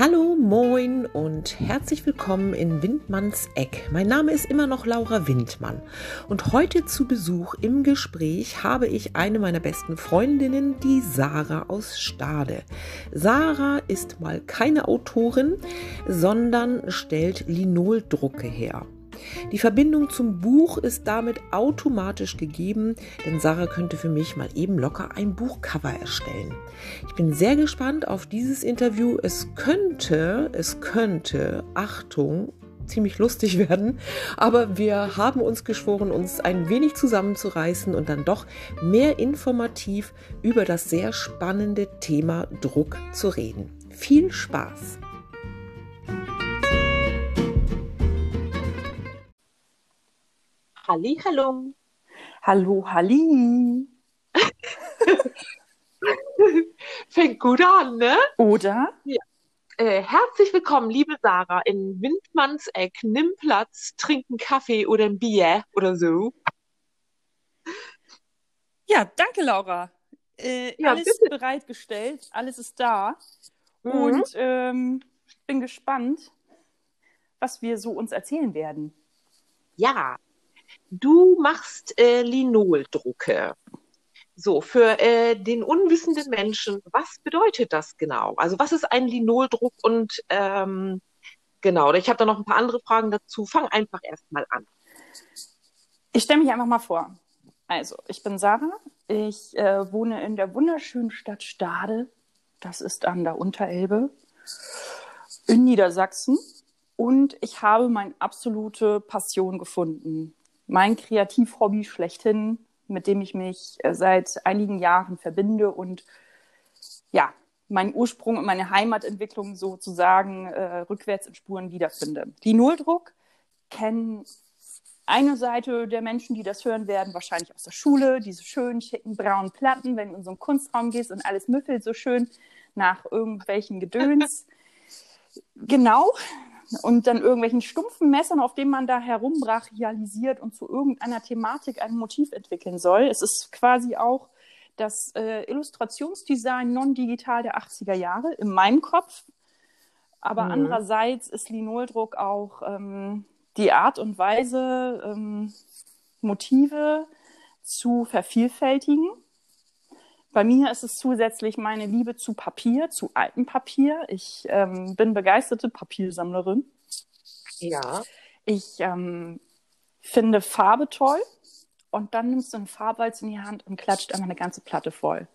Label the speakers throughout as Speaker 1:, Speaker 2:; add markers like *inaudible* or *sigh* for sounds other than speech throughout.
Speaker 1: Hallo, moin und herzlich willkommen in Windmanns Eck. Mein Name ist immer noch Laura Windmann und heute zu Besuch im Gespräch habe ich eine meiner besten Freundinnen, die Sarah aus Stade. Sarah ist mal keine Autorin, sondern stellt Linoldrucke her. Die Verbindung zum Buch ist damit automatisch gegeben, denn Sarah könnte für mich mal eben locker ein Buchcover erstellen. Ich bin sehr gespannt auf dieses Interview. Es könnte, es könnte, Achtung, ziemlich lustig *laughs* werden, aber wir haben uns geschworen, uns ein wenig zusammenzureißen und dann doch mehr informativ über das sehr spannende Thema Druck zu reden. Viel Spaß! Halli, hallo.
Speaker 2: Hallo, Halli. *laughs*
Speaker 1: Fängt gut an, ne?
Speaker 2: Oder?
Speaker 1: Ja. Äh, herzlich willkommen, liebe Sarah, in Windmanns Eck. Nimm Platz, trink einen Kaffee oder ein Bier oder so.
Speaker 2: Ja, danke, Laura. Äh, ja, alles bitte. bereitgestellt, alles ist da. Mhm. Und ähm, bin gespannt, was wir so uns erzählen werden.
Speaker 1: Ja, Du machst äh, Linoldrucke. So, für äh, den unwissenden Menschen, was bedeutet das genau? Also was ist ein Linoldruck und ähm, genau, ich habe da noch ein paar andere Fragen dazu. Fang einfach erstmal an.
Speaker 2: Ich stelle mich einfach mal vor. Also, ich bin Sarah. Ich äh, wohne in der wunderschönen Stadt Stade. Das ist an der Unterelbe in Niedersachsen. Und ich habe meine absolute Passion gefunden mein Kreativhobby schlechthin, mit dem ich mich äh, seit einigen Jahren verbinde und ja, meinen Ursprung und meine Heimatentwicklung sozusagen äh, rückwärts in Spuren wiederfinde. Die Nulldruck kennen eine Seite der Menschen, die das hören werden, wahrscheinlich aus der Schule, diese schönen, schicken, braunen Platten, wenn du in so einen Kunstraum gehst und alles müffelt so schön nach irgendwelchen Gedöns. *laughs* genau, und dann irgendwelchen stumpfen Messern, auf denen man da herumbrachialisiert und zu irgendeiner Thematik ein Motiv entwickeln soll. Es ist quasi auch das äh, Illustrationsdesign non-digital der 80er Jahre in meinem Kopf. Aber mhm. andererseits ist Linoldruck auch ähm, die Art und Weise, ähm, Motive zu vervielfältigen bei mir ist es zusätzlich meine Liebe zu Papier, zu altem Papier. Ich ähm, bin begeisterte Papiersammlerin.
Speaker 1: Ja.
Speaker 2: Ich ähm, finde Farbe toll und dann nimmst du einen Farbwalz in die Hand und klatscht einmal eine ganze Platte voll.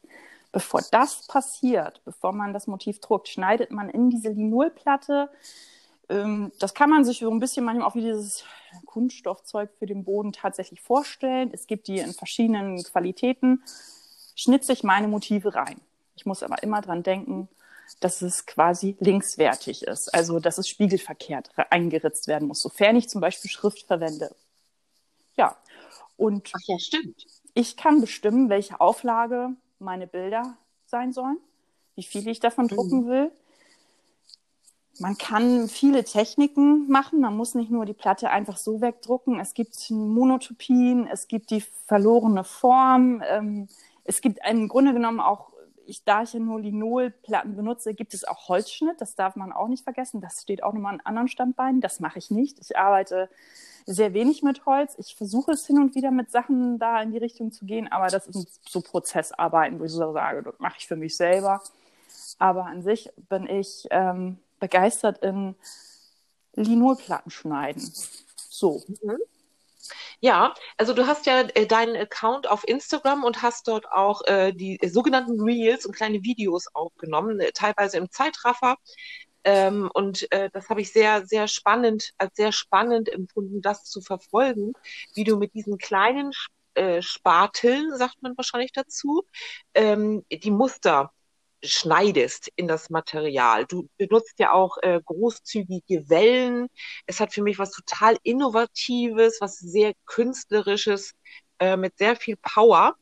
Speaker 2: Bevor das passiert, bevor man das Motiv druckt, schneidet man in diese Linolplatte. Ähm, das kann man sich so ein bisschen manchmal auch wie dieses Kunststoffzeug für den Boden tatsächlich vorstellen. Es gibt die in verschiedenen Qualitäten schnitze ich meine Motive rein. Ich muss aber immer dran denken, dass es quasi linkswertig ist, also dass es spiegelverkehrt eingeritzt werden muss, sofern ich zum Beispiel Schrift verwende. Ja, und
Speaker 1: Ach ja, stimmt.
Speaker 2: ich kann bestimmen, welche Auflage meine Bilder sein sollen, wie viel ich davon drucken mhm. will. Man kann viele Techniken machen. Man muss nicht nur die Platte einfach so wegdrucken. Es gibt Monotopien, es gibt die verlorene Form. Ähm, es gibt im Grunde genommen auch, ich, da ich ja nur Linolplatten benutze, gibt es auch Holzschnitt. Das darf man auch nicht vergessen. Das steht auch nochmal an anderen Standbeinen. Das mache ich nicht. Ich arbeite sehr wenig mit Holz. Ich versuche es hin und wieder mit Sachen da in die Richtung zu gehen, aber das sind so Prozessarbeiten, wo ich so sage, das mache ich für mich selber. Aber an sich bin ich ähm, begeistert in Linolplatten schneiden. So. Mhm.
Speaker 1: Ja, also du hast ja äh, deinen Account auf Instagram und hast dort auch äh, die sogenannten Reels und kleine Videos aufgenommen, äh, teilweise im Zeitraffer. Ähm, und äh, das habe ich sehr, sehr spannend, als sehr spannend empfunden, das zu verfolgen, wie du mit diesen kleinen äh, Spateln, sagt man wahrscheinlich dazu, ähm, die Muster schneidest in das Material. Du benutzt ja auch äh, großzügige Wellen. Es hat für mich was total Innovatives, was sehr Künstlerisches, äh, mit sehr viel Power.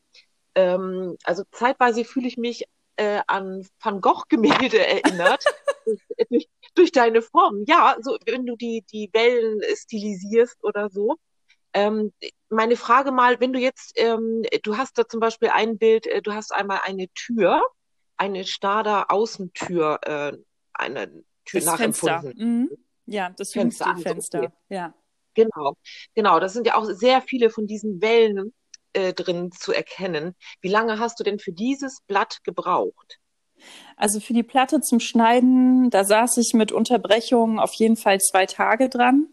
Speaker 1: Ähm, also zeitweise fühle ich mich äh, an Van Gogh-Gemälde erinnert. *laughs* durch, durch, deine Form. Ja, so wenn du die, die Wellen stilisierst oder so. Ähm, meine Frage mal, wenn du jetzt, ähm, du hast da zum Beispiel ein Bild, äh, du hast einmal eine Tür eine Stader Außentür, äh, eine
Speaker 2: das nachempfunden. Fenster. Mhm. Ja, das Fenster. Fenster. Fenster. Okay. Ja.
Speaker 1: Genau, genau. Das sind ja auch sehr viele von diesen Wellen äh, drin zu erkennen. Wie lange hast du denn für dieses Blatt gebraucht?
Speaker 2: Also für die Platte zum Schneiden, da saß ich mit Unterbrechungen auf jeden Fall zwei Tage dran,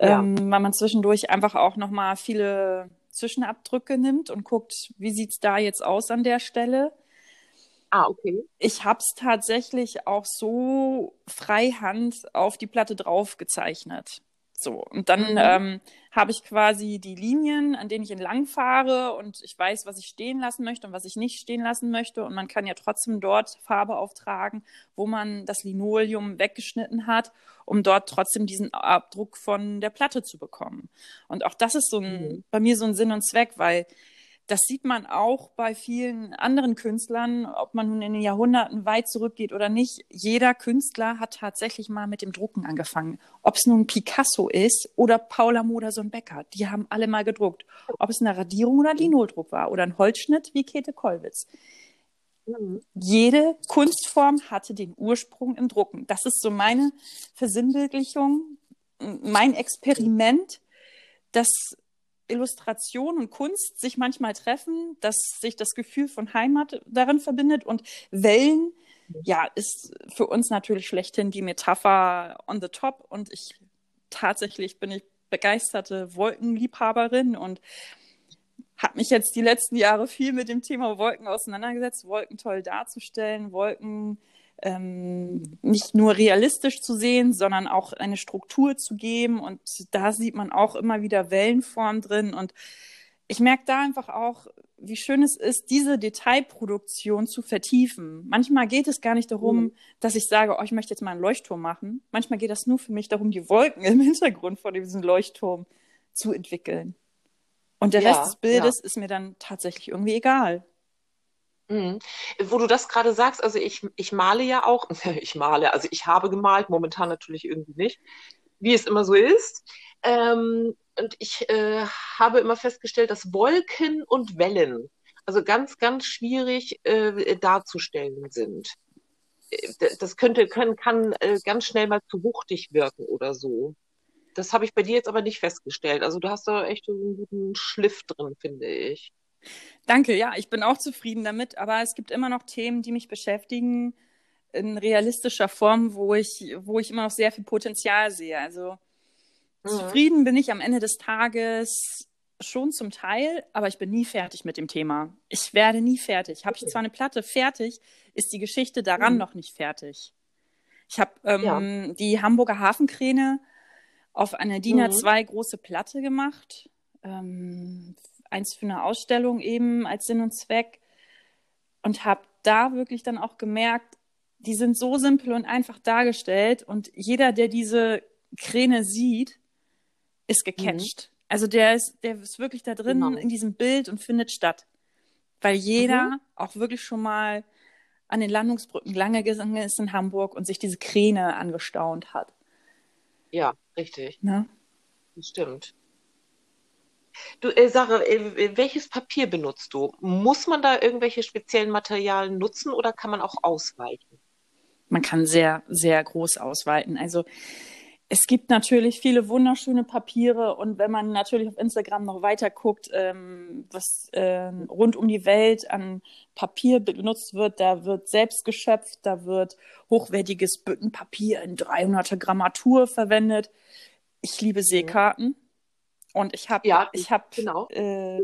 Speaker 2: ja. ähm, weil man zwischendurch einfach auch nochmal viele Zwischenabdrücke nimmt und guckt, wie sieht's da jetzt aus an der Stelle.
Speaker 1: Ah, okay.
Speaker 2: Ich habe es tatsächlich auch so freihand auf die Platte drauf gezeichnet. So, und dann mhm. ähm, habe ich quasi die Linien, an denen ich entlang fahre und ich weiß, was ich stehen lassen möchte und was ich nicht stehen lassen möchte. Und man kann ja trotzdem dort Farbe auftragen, wo man das Linoleum weggeschnitten hat, um dort trotzdem diesen Abdruck von der Platte zu bekommen. Und auch das ist so ein, mhm. bei mir so ein Sinn und Zweck, weil das sieht man auch bei vielen anderen Künstlern, ob man nun in den Jahrhunderten weit zurückgeht oder nicht. Jeder Künstler hat tatsächlich mal mit dem Drucken angefangen. Ob es nun Picasso ist oder Paula Modersohn-Becker, die haben alle mal gedruckt. Ob es eine Radierung oder Linoldruck war oder ein Holzschnitt wie Käthe Kollwitz. Mhm. Jede Kunstform hatte den Ursprung im Drucken. Das ist so meine Versinnbildlichung, mein Experiment, das Illustration und Kunst sich manchmal treffen, dass sich das Gefühl von Heimat darin verbindet. Und Wellen, ja, ist für uns natürlich schlechthin die Metapher on the top. Und ich tatsächlich bin ich begeisterte Wolkenliebhaberin und habe mich jetzt die letzten Jahre viel mit dem Thema Wolken auseinandergesetzt, Wolken toll darzustellen, Wolken ähm, nicht nur realistisch zu sehen, sondern auch eine Struktur zu geben. Und da sieht man auch immer wieder Wellenform drin. Und ich merke da einfach auch, wie schön es ist, diese Detailproduktion zu vertiefen. Manchmal geht es gar nicht darum, mhm. dass ich sage, oh, ich möchte jetzt mal einen Leuchtturm machen. Manchmal geht das nur für mich darum, die Wolken im Hintergrund von diesem Leuchtturm zu entwickeln. Und der ja, Rest des Bildes ja. ist mir dann tatsächlich irgendwie egal.
Speaker 1: Mhm. Wo du das gerade sagst, also ich, ich male ja auch, *laughs* ich male, also ich habe gemalt, momentan natürlich irgendwie nicht, wie es immer so ist. Ähm, und ich äh, habe immer festgestellt, dass Wolken und Wellen also ganz, ganz schwierig äh, darzustellen sind. Äh, das könnte, können, kann äh, ganz schnell mal zu wuchtig wirken oder so. Das habe ich bei dir jetzt aber nicht festgestellt. Also du hast da echt so einen guten Schliff drin, finde ich.
Speaker 2: Danke, ja, ich bin auch zufrieden damit, aber es gibt immer noch Themen, die mich beschäftigen in realistischer Form, wo ich, wo ich immer noch sehr viel Potenzial sehe. Also mhm. zufrieden bin ich am Ende des Tages schon zum Teil, aber ich bin nie fertig mit dem Thema. Ich werde nie fertig. Habe ich zwar eine Platte fertig, ist die Geschichte daran mhm. noch nicht fertig. Ich habe ähm, ja. die Hamburger Hafenkräne auf eine DIN A2 mhm. große Platte gemacht. Ähm, eins für eine Ausstellung eben als Sinn und Zweck und habe da wirklich dann auch gemerkt, die sind so simpel und einfach dargestellt und jeder, der diese Kräne sieht, ist gecatcht. Mhm. Also der ist, der ist wirklich da drin genau. in diesem Bild und findet statt. Weil jeder mhm. auch wirklich schon mal an den Landungsbrücken lange gegangen ist in Hamburg und sich diese Kräne angestaunt hat.
Speaker 1: Ja, richtig. Das stimmt. Du, äh, Sarah, äh, welches Papier benutzt du? Muss man da irgendwelche speziellen Materialien nutzen oder kann man auch ausweichen?
Speaker 2: Man kann sehr, sehr groß ausweiten. Also es gibt natürlich viele wunderschöne Papiere und wenn man natürlich auf Instagram noch weiter guckt, ähm, was äh, rund um die Welt an Papier benutzt wird, da wird selbst geschöpft, da wird hochwertiges Büttenpapier in 300er Grammatur verwendet. Ich liebe Seekarten. Und ich habe, ja, ich habe, genau. äh,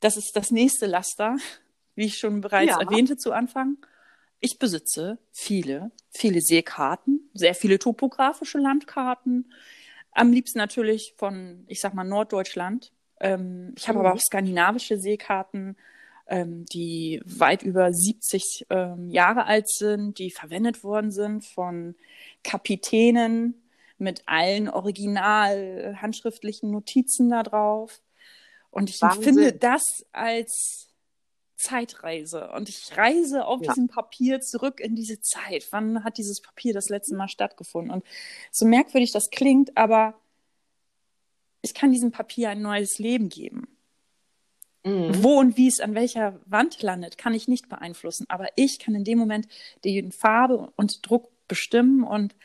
Speaker 2: das ist das nächste Laster, wie ich schon bereits ja. erwähnte zu Anfang. Ich besitze viele, viele Seekarten, sehr viele topografische Landkarten. Am liebsten natürlich von, ich sag mal, Norddeutschland. Ähm, ich habe mhm. aber auch skandinavische Seekarten, ähm, die weit über 70 ähm, Jahre alt sind, die verwendet worden sind von Kapitänen, mit allen original handschriftlichen Notizen da drauf. Und ich Wahnsinn. empfinde das als Zeitreise. Und ich reise auf ja. diesem Papier zurück in diese Zeit. Wann hat dieses Papier das letzte Mal stattgefunden? Und so merkwürdig das klingt, aber ich kann diesem Papier ein neues Leben geben. Mhm. Wo und wie es an welcher Wand landet, kann ich nicht beeinflussen. Aber ich kann in dem Moment die Farbe und Druck bestimmen und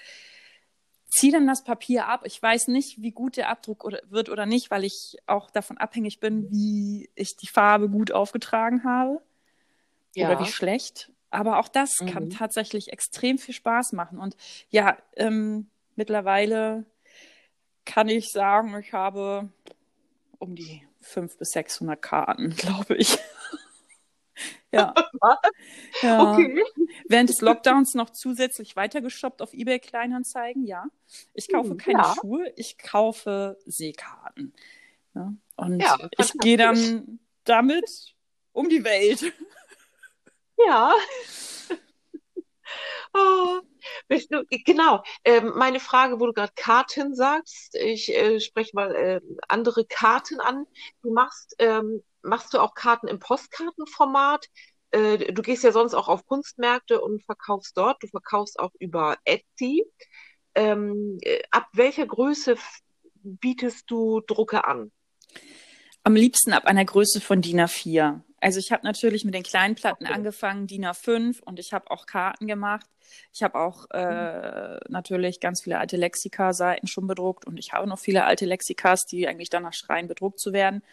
Speaker 2: ziehe dann das Papier ab. Ich weiß nicht, wie gut der Abdruck oder, wird oder nicht, weil ich auch davon abhängig bin, wie ich die Farbe gut aufgetragen habe ja. oder wie schlecht. Aber auch das mhm. kann tatsächlich extrem viel Spaß machen. Und ja, ähm, mittlerweile kann ich sagen, ich habe um die 500 bis 600 Karten, *laughs* glaube ich. Ja. *laughs* ja. Okay. Während des Lockdowns noch zusätzlich weitergeshoppt auf eBay Kleinanzeigen, ja. Ich kaufe hm, keine ja. Schuhe, ich kaufe Seekarten. Ja. Und ja, ich gehe dann damit um die Welt.
Speaker 1: Ja. *laughs* oh, du, genau. Ähm, meine Frage, wo du gerade Karten sagst, ich äh, spreche mal äh, andere Karten an. Du machst, ähm, machst du auch Karten im Postkartenformat? Äh, du gehst ja sonst auch auf Kunstmärkte und verkaufst dort. Du verkaufst auch über Etsy. Ähm, äh, ab welcher Größe bietest du Drucke an?
Speaker 2: Am liebsten ab einer Größe von DIN A4. Also ich habe natürlich mit den kleinen Platten okay. angefangen, DIN A5 und ich habe auch Karten gemacht. Ich habe auch äh, mhm. natürlich ganz viele alte Lexika-Seiten schon bedruckt und ich habe noch viele alte Lexikas, die eigentlich danach schreien, bedruckt zu werden.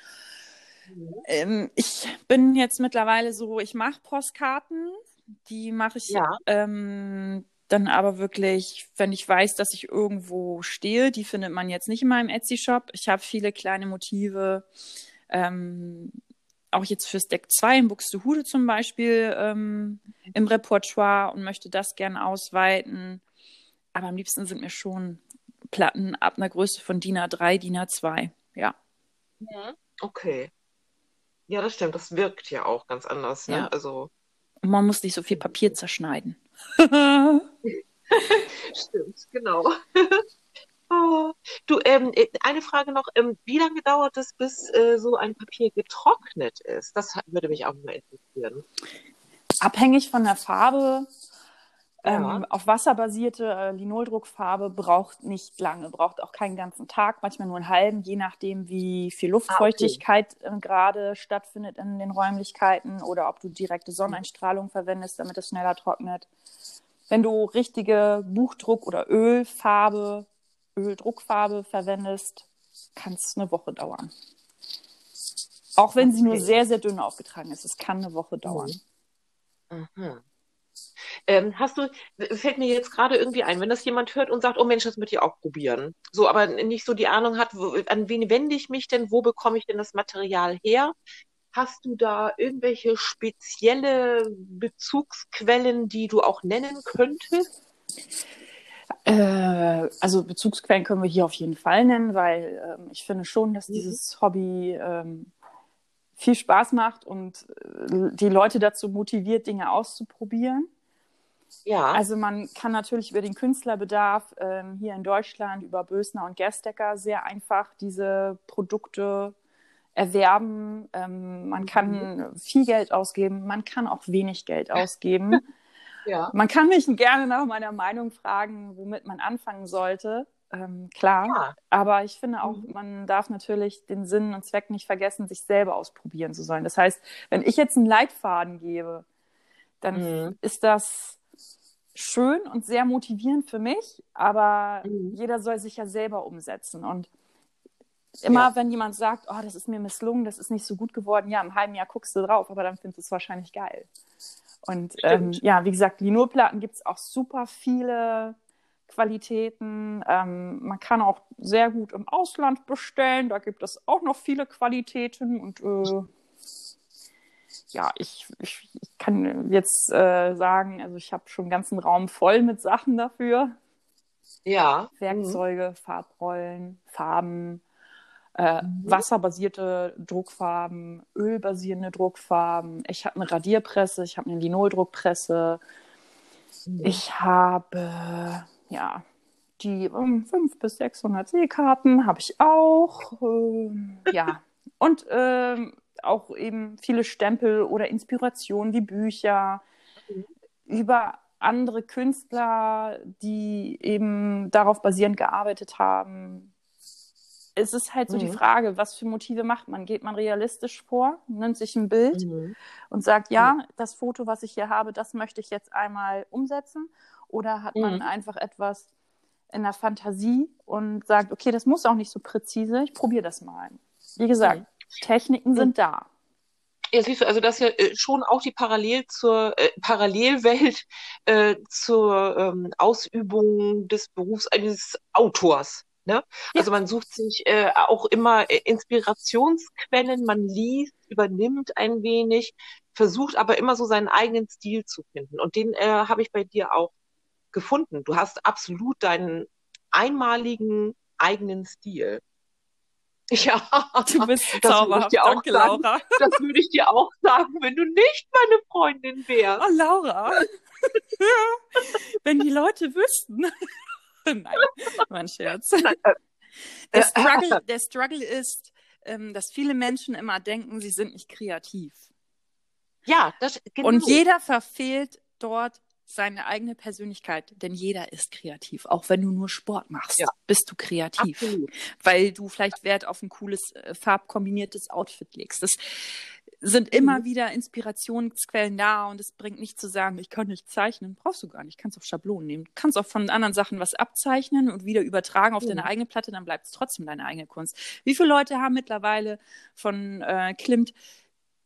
Speaker 2: Mhm. Ähm, ich bin jetzt mittlerweile so, ich mache Postkarten, die mache ich ja. ähm, dann aber wirklich, wenn ich weiß, dass ich irgendwo stehe, die findet man jetzt nicht in meinem Etsy-Shop. Ich habe viele kleine Motive. Ähm, auch jetzt fürs Deck 2 in Buxtehude zum Beispiel ähm, im Repertoire und möchte das gerne ausweiten. Aber am liebsten sind mir schon Platten ab einer Größe von DIN A3, DIN A2. Ja.
Speaker 1: Okay. Ja, das stimmt. Das wirkt ja auch ganz anders. Ne? Ja. Also.
Speaker 2: Man muss nicht so viel Papier zerschneiden. *laughs*
Speaker 1: stimmt, genau. *laughs* Oh. Du, ähm, äh, eine Frage noch. Ähm, wie lange dauert es, bis äh, so ein Papier getrocknet ist? Das würde mich auch mal interessieren.
Speaker 2: Abhängig von der Farbe. Ja. Ähm, auf wasserbasierte äh, Linoldruckfarbe braucht nicht lange, braucht auch keinen ganzen Tag, manchmal nur einen halben, je nachdem, wie viel Luftfeuchtigkeit ah, okay. äh, gerade stattfindet in den Räumlichkeiten oder ob du direkte Sonneneinstrahlung verwendest, damit es schneller trocknet. Wenn du richtige Buchdruck- oder Ölfarbe Öldruckfarbe verwendest, kann es eine Woche dauern. Auch wenn okay. sie nur sehr, sehr dünn aufgetragen ist. Es kann eine Woche dauern.
Speaker 1: Mhm. Ähm, hast du, fällt mir jetzt gerade irgendwie ein, wenn das jemand hört und sagt, oh Mensch, das möchte ich auch probieren. So, aber nicht so die Ahnung hat, wo, an wen wende ich mich denn, wo bekomme ich denn das Material her? Hast du da irgendwelche spezielle Bezugsquellen, die du auch nennen könntest?
Speaker 2: Äh, also Bezugsquellen können wir hier auf jeden Fall nennen, weil ähm, ich finde schon, dass mhm. dieses Hobby ähm, viel Spaß macht und äh, die Leute dazu motiviert, Dinge auszuprobieren. Ja. Also man kann natürlich über den Künstlerbedarf ähm, hier in Deutschland, über Bösner und Gerstecker sehr einfach diese Produkte erwerben. Ähm, man kann mhm. viel Geld ausgeben, man kann auch wenig Geld *laughs* ausgeben. Ja. Man kann mich gerne nach meiner Meinung fragen, womit man anfangen sollte. Ähm, klar, ja. aber ich finde auch, mhm. man darf natürlich den Sinn und Zweck nicht vergessen, sich selber ausprobieren zu sollen. Das heißt, wenn ich jetzt einen Leitfaden gebe, dann mhm. ist das schön und sehr motivierend für mich, aber mhm. jeder soll sich ja selber umsetzen. Und immer, ja. wenn jemand sagt, oh, das ist mir misslungen, das ist nicht so gut geworden, ja, im halben Jahr guckst du drauf, aber dann findest du es wahrscheinlich geil. Und ähm, ja, wie gesagt, Linolplatten gibt es auch super viele Qualitäten. Ähm, man kann auch sehr gut im Ausland bestellen. Da gibt es auch noch viele Qualitäten. Und äh, ja, ich, ich, ich, kann jetzt äh, sagen, also ich habe schon einen ganzen Raum voll mit Sachen dafür. Ja. Werkzeuge, mhm. Farbrollen, Farben, äh, mhm. wasserbasierte Druckfarben, ölbasierende Druckfarben. Ich habe eine Radierpresse, ich habe eine Linoldruckpresse. Mhm. Ich habe, ja, die um, 500 bis 600 Seekarten habe ich auch. Ähm, ja, und ähm, auch eben viele Stempel oder Inspirationen wie Bücher mhm. über andere Künstler, die eben darauf basierend gearbeitet haben es ist halt so mhm. die Frage, was für Motive macht man? Geht man realistisch vor, nimmt sich ein Bild mhm. und sagt, ja, das Foto, was ich hier habe, das möchte ich jetzt einmal umsetzen? Oder hat man mhm. einfach etwas in der Fantasie und sagt, okay, das muss auch nicht so präzise, ich probiere das mal. Wie gesagt, mhm. Techniken sind da.
Speaker 1: Ja, siehst du, also das ist ja äh, schon auch die Parallel zur äh, Parallelwelt *laughs* äh, zur ähm, Ausübung des Berufs eines Autors. Ne? Ja. Also man sucht sich äh, auch immer äh, Inspirationsquellen, man liest, übernimmt ein wenig, versucht aber immer so seinen eigenen Stil zu finden. Und den äh, habe ich bei dir auch gefunden. Du hast absolut deinen einmaligen eigenen Stil. *laughs* Ja,
Speaker 2: du bist zauberhaft. Danke,
Speaker 1: sagen. Laura. Das würde ich dir auch sagen, wenn du nicht meine Freundin wärst.
Speaker 2: Oh, Laura. *laughs* wenn die Leute wüssten. *laughs* Nein, mein Scherz. Äh, der Struggle, der Struggle ist, ähm, dass viele Menschen immer denken, sie sind nicht kreativ.
Speaker 1: Ja, das
Speaker 2: genau. Und jeder verfehlt dort seine eigene Persönlichkeit, denn jeder ist kreativ. Auch wenn du nur Sport machst, ja. bist du kreativ. Absolut. Weil du vielleicht Wert auf ein cooles, äh, farbkombiniertes Outfit legst. Das sind mhm. immer wieder Inspirationsquellen da und es bringt nicht zu sagen, ich kann nicht zeichnen. Brauchst du gar nicht. Kannst auch Schablonen nehmen. Du kannst auch von anderen Sachen was abzeichnen und wieder übertragen auf mhm. deine eigene Platte, dann bleibt es trotzdem deine eigene Kunst. Wie viele Leute haben mittlerweile von äh, Klimt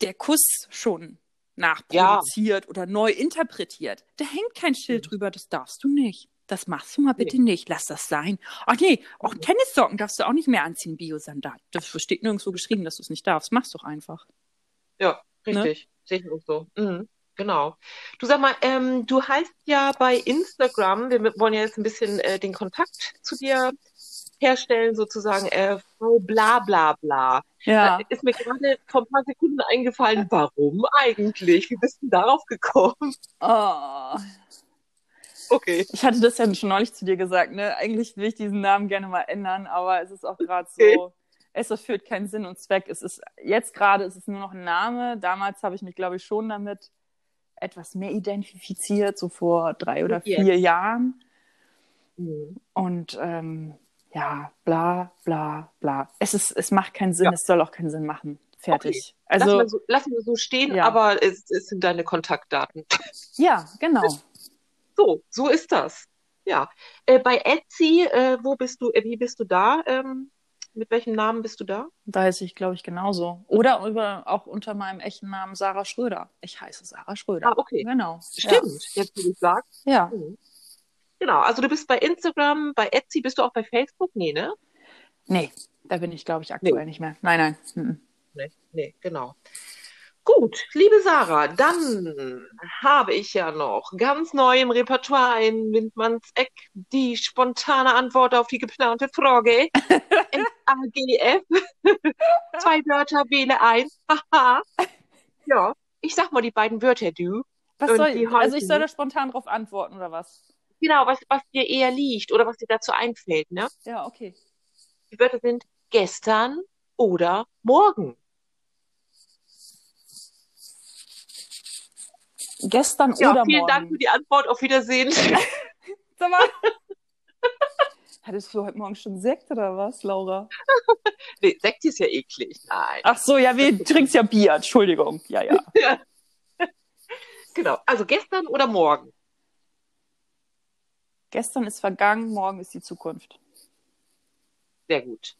Speaker 2: der Kuss schon nachproduziert ja. oder neu interpretiert. Da hängt kein Schild mhm. drüber, das darfst du nicht. Das machst du mal bitte nee. nicht. Lass das sein. Ach nee, auch mhm. Tennissocken darfst du auch nicht mehr anziehen, Biosandal. Das steht nirgendwo geschrieben, dass du es nicht darfst. Mach's doch einfach.
Speaker 1: Ja, richtig. Ne? Sehe ich auch so. Mhm. Genau. Du sag mal, ähm, du heißt ja bei Instagram, wir wollen ja jetzt ein bisschen äh, den Kontakt zu dir herstellen, sozusagen, äh, Frau bla bla bla. Ja. Da ist mir gerade vor ein paar Sekunden eingefallen, warum eigentlich? Wie bist du darauf gekommen?
Speaker 2: Oh. Okay. Ich hatte das ja schon neulich zu dir gesagt, ne? Eigentlich will ich diesen Namen gerne mal ändern, aber es ist auch gerade okay. so, es erfüllt keinen Sinn und Zweck. Es ist, jetzt gerade ist es nur noch ein Name. Damals habe ich mich, glaube ich, schon damit etwas mehr identifiziert, so vor drei oder vier yes. Jahren. Mhm. Und ähm, ja, bla, bla, bla. Es, ist, es macht keinen Sinn, ja. es soll auch keinen Sinn machen. Fertig.
Speaker 1: Okay. Also, lassen, wir so, lassen wir so stehen, ja. aber es, es sind deine Kontaktdaten. *laughs*
Speaker 2: Ja, genau.
Speaker 1: So, so ist das. Ja. Äh, bei Etsy, äh, wo bist du, äh, wie bist du da? Ähm, mit welchem Namen bist du da?
Speaker 2: Da heiße ich, glaube ich, genauso. Oder über, auch unter meinem echten Namen Sarah Schröder. Ich heiße Sarah Schröder.
Speaker 1: Ah, okay.
Speaker 2: Genau.
Speaker 1: Stimmt, ja. jetzt wie du sagst.
Speaker 2: Ja. Mhm.
Speaker 1: Genau, also du bist bei Instagram, bei Etsy, bist du auch bei Facebook? Nee, ne?
Speaker 2: Nee, da bin ich, glaube ich, aktuell nee. nicht mehr. Nein, nein. Mhm.
Speaker 1: Nee, nee, genau. Gut, liebe Sarah, dann habe ich ja noch ganz neu im Repertoire in Windmanns Eck die spontane Antwort auf die geplante Frage. *laughs* AGF. *laughs* Zwei Wörter, wähle eins. Haha. ja, ich sag mal die beiden Wörter, du.
Speaker 2: Was soll, also ich soll da spontan drauf antworten, oder was?
Speaker 1: Genau, was, was dir eher liegt oder was dir dazu einfällt, ne?
Speaker 2: Ja, okay.
Speaker 1: Die Wörter sind gestern oder morgen.
Speaker 2: Gestern ja, oder
Speaker 1: vielen
Speaker 2: morgen. Vielen
Speaker 1: Dank für die Antwort. Auf Wiedersehen. *laughs*
Speaker 2: Sag mal. *laughs* Hattest du heute Morgen schon Sekt oder was, Laura? *laughs*
Speaker 1: nee, Sekt ist ja eklig. Nein.
Speaker 2: Ach so, ja, wir trinken ja Bier. Entschuldigung. Ja, ja. ja.
Speaker 1: Genau. Also gestern oder morgen?
Speaker 2: Gestern ist vergangen, morgen ist die Zukunft.
Speaker 1: Sehr gut.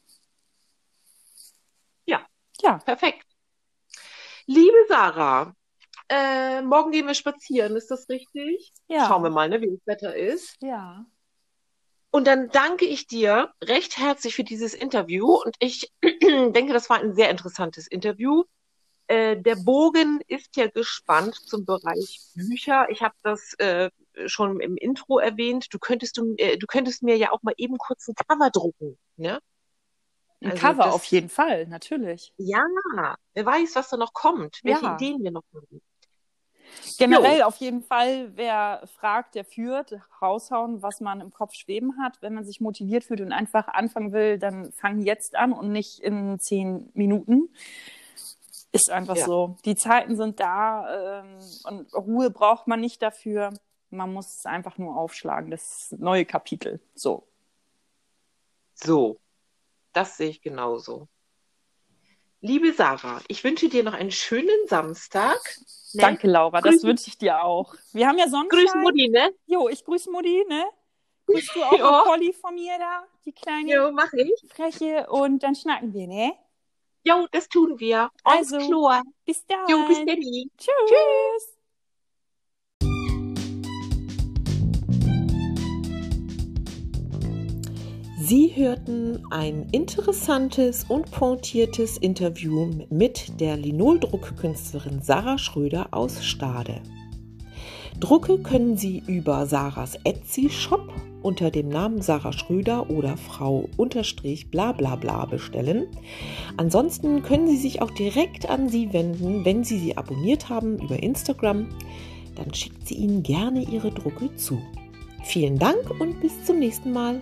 Speaker 1: Ja.
Speaker 2: Ja.
Speaker 1: Perfekt. Liebe Sarah, äh, morgen gehen wir spazieren, ist das richtig?
Speaker 2: Ja.
Speaker 1: Schauen wir mal, ne, wie das Wetter ist.
Speaker 2: Ja.
Speaker 1: Und dann danke ich dir recht herzlich für dieses Interview und ich *clears throat* denke, das war ein sehr interessantes Interview. Äh, der Bogen ist ja gespannt zum Bereich Bücher. Ich habe das äh, schon im Intro erwähnt. Du könntest, du, äh, du könntest mir ja auch mal eben kurz ein Cover drucken. Ne?
Speaker 2: Ein also Cover das, auf jeden Fall, natürlich.
Speaker 1: Ja, wer weiß, was da noch kommt, welche ja. Ideen wir noch haben.
Speaker 2: Generell jo. auf jeden Fall, wer fragt, der führt, raushauen, was man im Kopf schweben hat. Wenn man sich motiviert fühlt und einfach anfangen will, dann fang jetzt an und nicht in zehn Minuten. Ist einfach ja. so. Die Zeiten sind da ähm, und Ruhe braucht man nicht dafür. Man muss es einfach nur aufschlagen, das neue Kapitel. So.
Speaker 1: So. Das sehe ich genauso. Liebe Sarah, ich wünsche dir noch einen schönen Samstag
Speaker 3: Ne?
Speaker 2: Danke, Laura. Das
Speaker 3: Grüß-
Speaker 2: wünsche ich dir auch. Wir haben ja Sonnenschein.
Speaker 3: Grüß Mutti, ne?
Speaker 2: Jo, ich grüße Mutti, ne? Grüßt du auch
Speaker 3: Jo.
Speaker 2: Polly von mir da, die kleine
Speaker 3: Jo, mach ich.
Speaker 2: Freche und dann schnacken wir, ne?
Speaker 3: Jo, das tun wir.
Speaker 2: Also,
Speaker 3: Alles klar.
Speaker 2: Bis dann.
Speaker 3: Jo, bis dann.
Speaker 2: Tschüss.
Speaker 1: Sie hörten ein interessantes und pointiertes Interview mit der Linoldruckkünstlerin Sarah Schröder aus Stade. Drucke können Sie über Sarahs Etsy-Shop unter dem Namen Sarah Schröder oder Frau unterstrich bla bla bla bestellen. Ansonsten können Sie sich auch direkt an sie wenden, wenn Sie sie abonniert haben über Instagram. Dann schickt sie Ihnen gerne Ihre Drucke zu. Vielen Dank und bis zum nächsten Mal.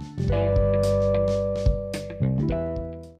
Speaker 1: Thank you.